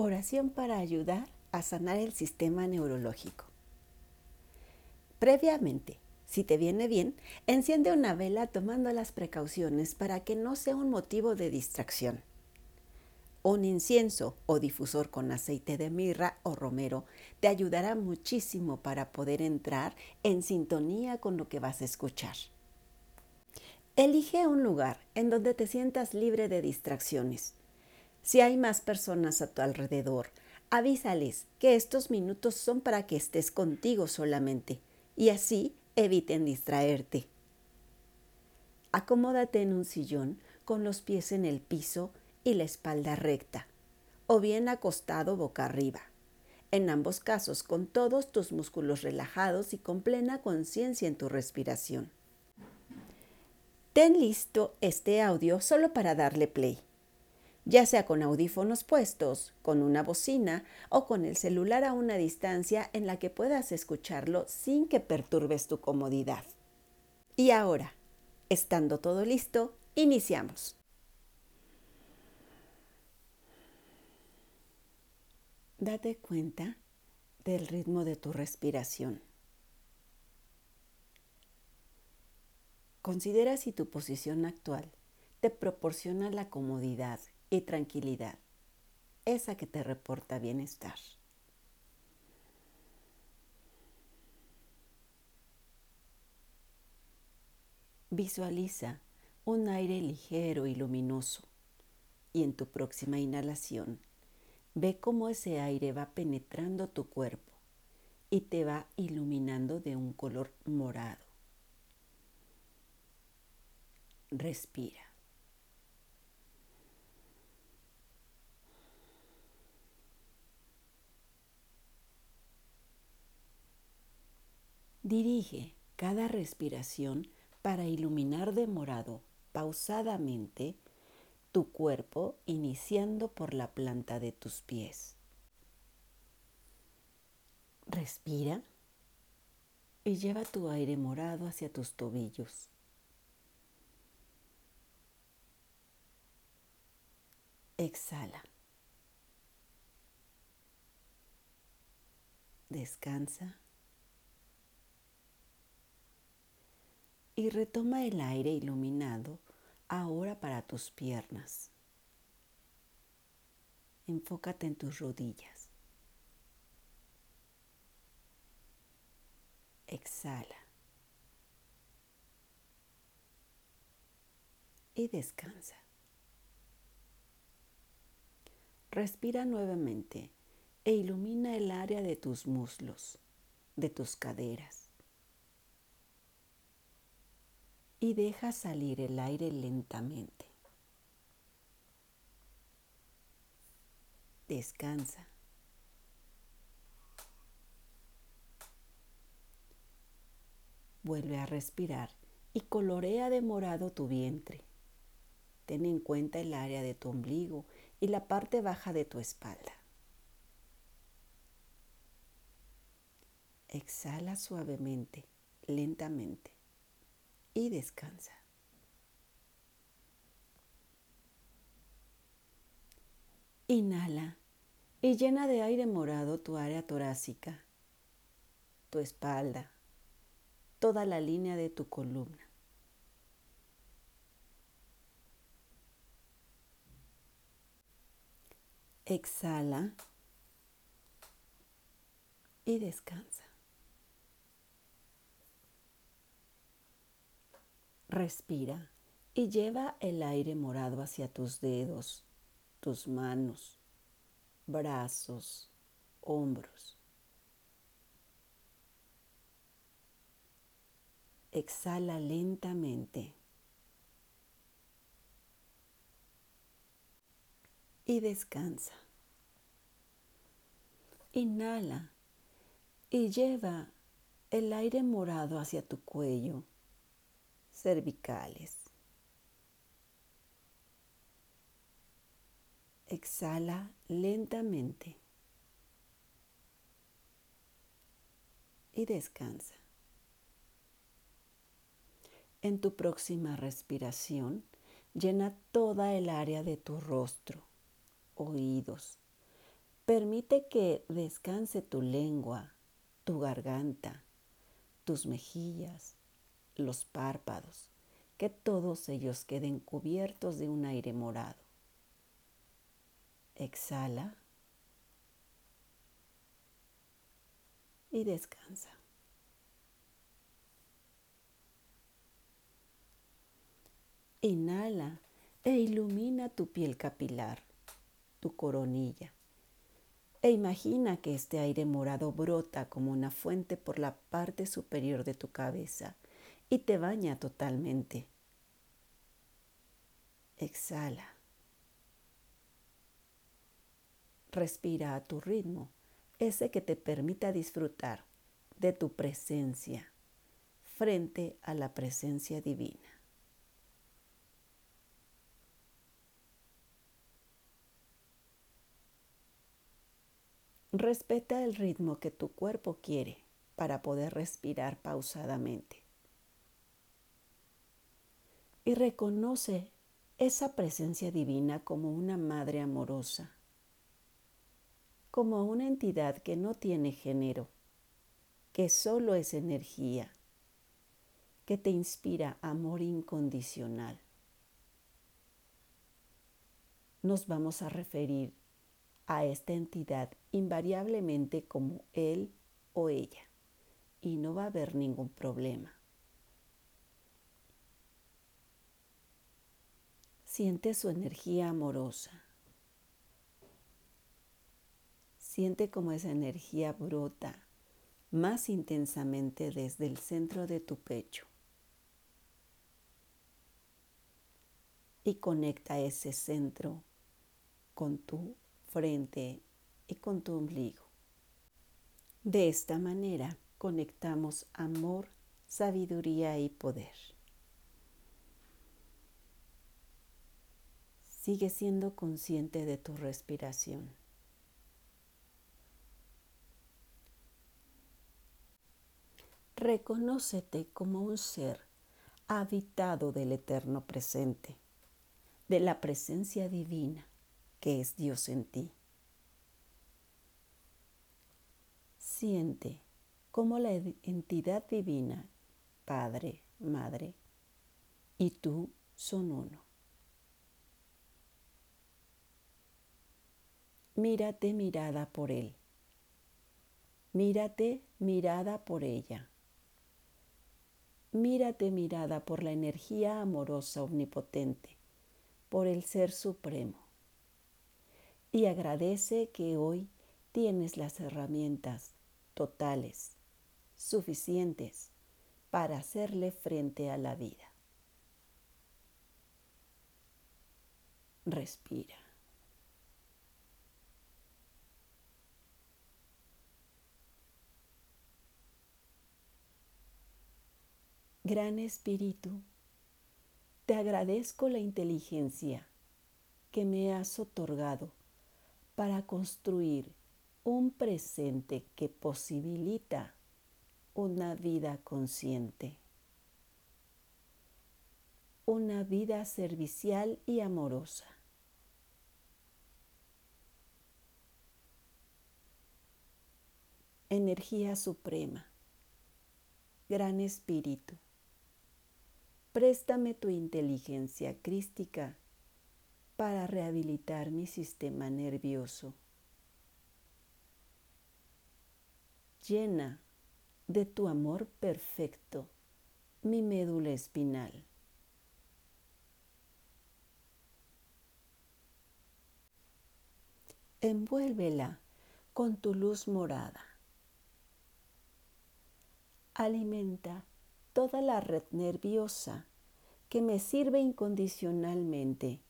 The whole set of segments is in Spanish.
Oración para ayudar a sanar el sistema neurológico. Previamente, si te viene bien, enciende una vela tomando las precauciones para que no sea un motivo de distracción. Un incienso o difusor con aceite de mirra o romero te ayudará muchísimo para poder entrar en sintonía con lo que vas a escuchar. Elige un lugar en donde te sientas libre de distracciones. Si hay más personas a tu alrededor, avísales que estos minutos son para que estés contigo solamente y así eviten distraerte. Acomódate en un sillón con los pies en el piso y la espalda recta, o bien acostado boca arriba. En ambos casos, con todos tus músculos relajados y con plena conciencia en tu respiración. Ten listo este audio solo para darle play, ya sea con audífonos puestos, con una bocina o con el celular a una distancia en la que puedas escucharlo sin que perturbes tu comodidad. Y ahora, estando todo listo, iniciamos. Date cuenta del ritmo de tu respiración. Considera si tu posición actual te proporciona la comodidad y tranquilidad, esa que te reporta bienestar. Visualiza un aire ligero y luminoso y en tu próxima inhalación Ve cómo ese aire va penetrando tu cuerpo y te va iluminando de un color morado. Respira. Dirige cada respiración para iluminar de morado pausadamente tu cuerpo iniciando por la planta de tus pies. Respira y lleva tu aire morado hacia tus tobillos. Exhala. Descansa. Y retoma el aire iluminado ahora para tus piernas. Enfócate en tus rodillas. Exhala. Y descansa. Respira nuevamente e ilumina el área de tus muslos, de tus caderas y deja salir el aire lentamente. Descansa. Vuelve a respirar y colorea de morado tu vientre. Ten en cuenta el área de tu ombligo y la parte baja de tu espalda. Exhala suavemente, lentamente y descansa. Inhala y llena de aire morado tu área torácica, tu espalda, toda la línea de tu columna. Exhala y descansa. Respira y lleva el aire morado hacia tus dedos, tus manos, brazos, hombros. Exhala lentamente. Y descansa. Inhala y lleva el aire morado hacia tu cuello cervicales. Exhala lentamente y descansa. En tu próxima respiración, llena toda el área de tu rostro, oídos, Permite que descanse tu lengua, tu garganta, tus mejillas, los párpados, que todos ellos queden cubiertos de un aire morado. Exhala y descansa. Inhala e ilumina tu piel capilar, tu coronilla. E imagina que este aire morado brota como una fuente por la parte superior de tu cabeza y te baña totalmente. Exhala. Respira a tu ritmo, ese que te permita disfrutar de tu presencia frente a la presencia divina. Respeta el ritmo que tu cuerpo quiere para poder respirar pausadamente. Y reconoce esa presencia divina como una madre amorosa, como una entidad que no tiene género, que solo es energía, que te inspira amor incondicional. Nos vamos a referir a esta entidad invariablemente como él o ella y no va a haber ningún problema. Siente su energía amorosa. Siente como esa energía brota más intensamente desde el centro de tu pecho. Y conecta ese centro con tu frente y con tu ombligo. De esta manera conectamos amor, sabiduría y poder. Sigue siendo consciente de tu respiración. Reconócete como un ser habitado del eterno presente, de la presencia divina que es Dios en ti. Siente cómo la entidad divina, Padre, Madre, y tú son uno. Mírate mirada por Él. Mírate mirada por ella. Mírate mirada por la energía amorosa omnipotente, por el Ser Supremo y agradece que hoy tienes las herramientas totales, suficientes para hacerle frente a la vida. Respira. Gran Espíritu, te agradezco la inteligencia que me has otorgado para construir un presente que posibilita una vida consciente, una vida servicial y amorosa. Energía suprema, gran espíritu, préstame tu inteligencia crística para rehabilitar mi sistema nervioso. Llena de tu amor perfecto mi médula espinal. Envuélvela con tu luz morada. Alimenta toda la red nerviosa que me sirve incondicionalmente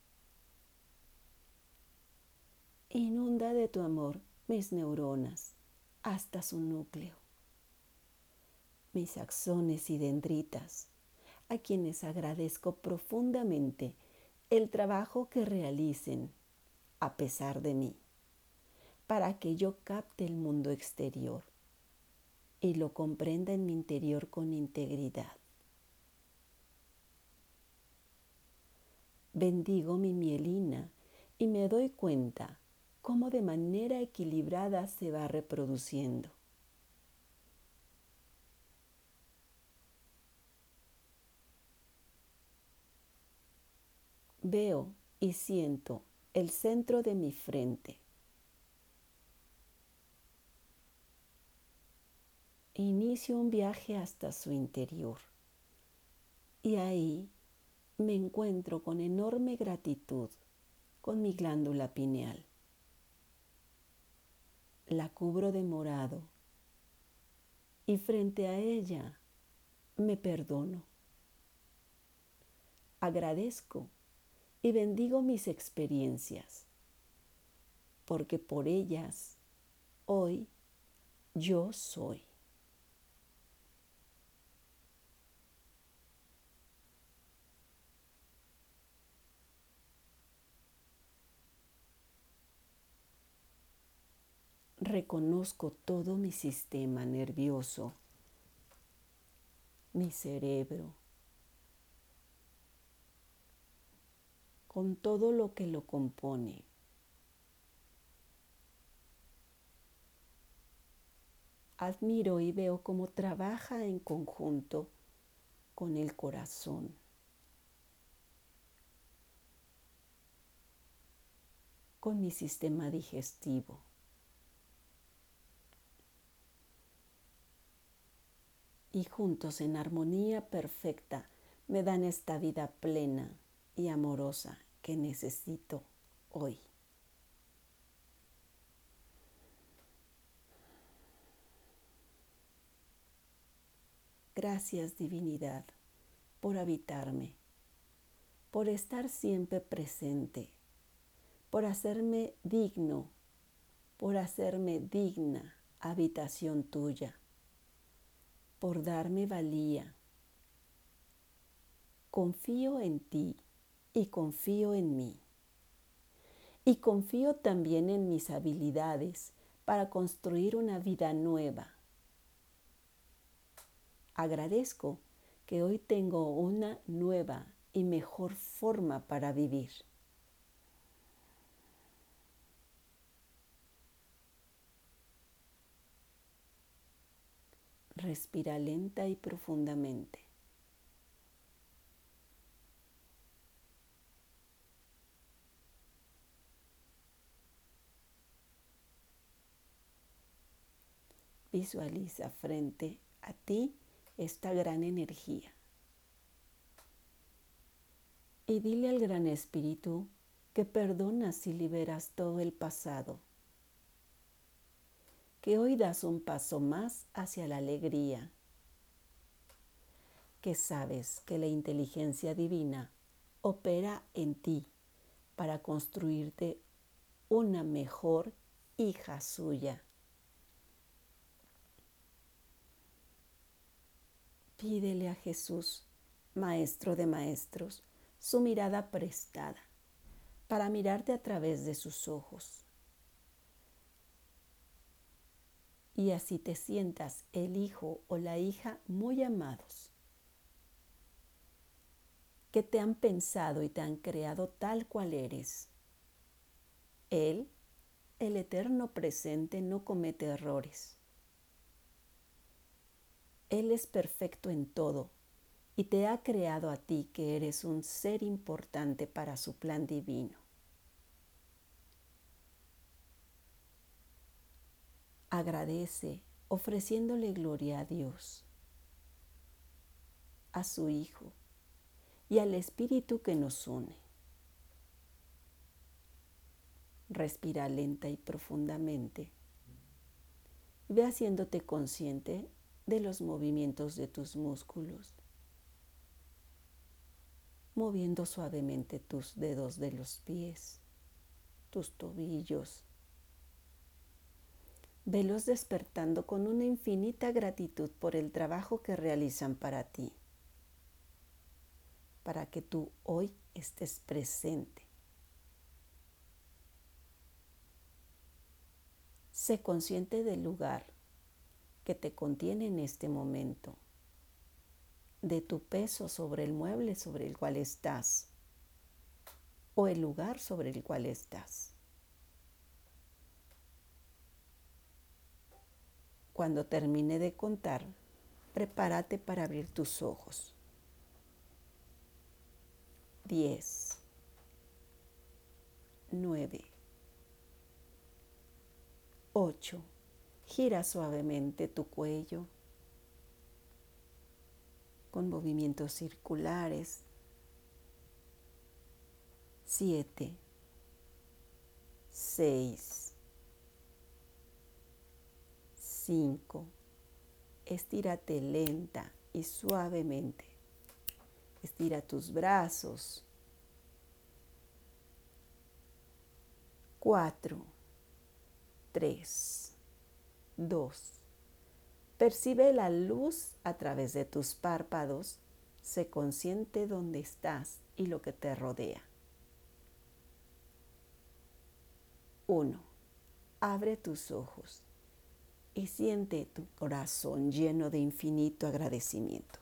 Inunda de tu amor mis neuronas hasta su núcleo, mis axones y dendritas, a quienes agradezco profundamente el trabajo que realicen a pesar de mí, para que yo capte el mundo exterior y lo comprenda en mi interior con integridad. Bendigo mi mielina y me doy cuenta cómo de manera equilibrada se va reproduciendo. Veo y siento el centro de mi frente. Inicio un viaje hasta su interior y ahí me encuentro con enorme gratitud con mi glándula pineal. La cubro de morado y frente a ella me perdono. Agradezco y bendigo mis experiencias, porque por ellas hoy yo soy. Reconozco todo mi sistema nervioso, mi cerebro, con todo lo que lo compone. Admiro y veo cómo trabaja en conjunto con el corazón. con mi sistema digestivo. Y juntos en armonía perfecta me dan esta vida plena y amorosa que necesito hoy. Gracias divinidad por habitarme, por estar siempre presente, por hacerme digno, por hacerme digna habitación tuya por darme valía. Confío en ti y confío en mí. Y confío también en mis habilidades para construir una vida nueva. Agradezco que hoy tengo una nueva y mejor forma para vivir. Respira lenta y profundamente. Visualiza frente a ti esta gran energía. Y dile al Gran Espíritu que perdonas y liberas todo el pasado que hoy das un paso más hacia la alegría, que sabes que la inteligencia divina opera en ti para construirte una mejor hija suya. Pídele a Jesús, Maestro de Maestros, su mirada prestada para mirarte a través de sus ojos y así te sientas el hijo o la hija muy amados, que te han pensado y te han creado tal cual eres. Él, el eterno presente, no comete errores. Él es perfecto en todo y te ha creado a ti que eres un ser importante para su plan divino. Agradece ofreciéndole gloria a Dios, a su Hijo y al Espíritu que nos une. Respira lenta y profundamente. Ve haciéndote consciente de los movimientos de tus músculos, moviendo suavemente tus dedos de los pies, tus tobillos, Velos despertando con una infinita gratitud por el trabajo que realizan para ti, para que tú hoy estés presente. Sé consciente del lugar que te contiene en este momento, de tu peso sobre el mueble sobre el cual estás o el lugar sobre el cual estás. Cuando termine de contar, prepárate para abrir tus ojos. 10, 9, 8. Gira suavemente tu cuello con movimientos circulares. 7, 6, 5. Estírate lenta y suavemente. Estira tus brazos. 4, 3, 2. Percibe la luz a través de tus párpados. Sé consciente dónde estás y lo que te rodea. 1. Abre tus ojos y siente tu corazón lleno de infinito agradecimiento.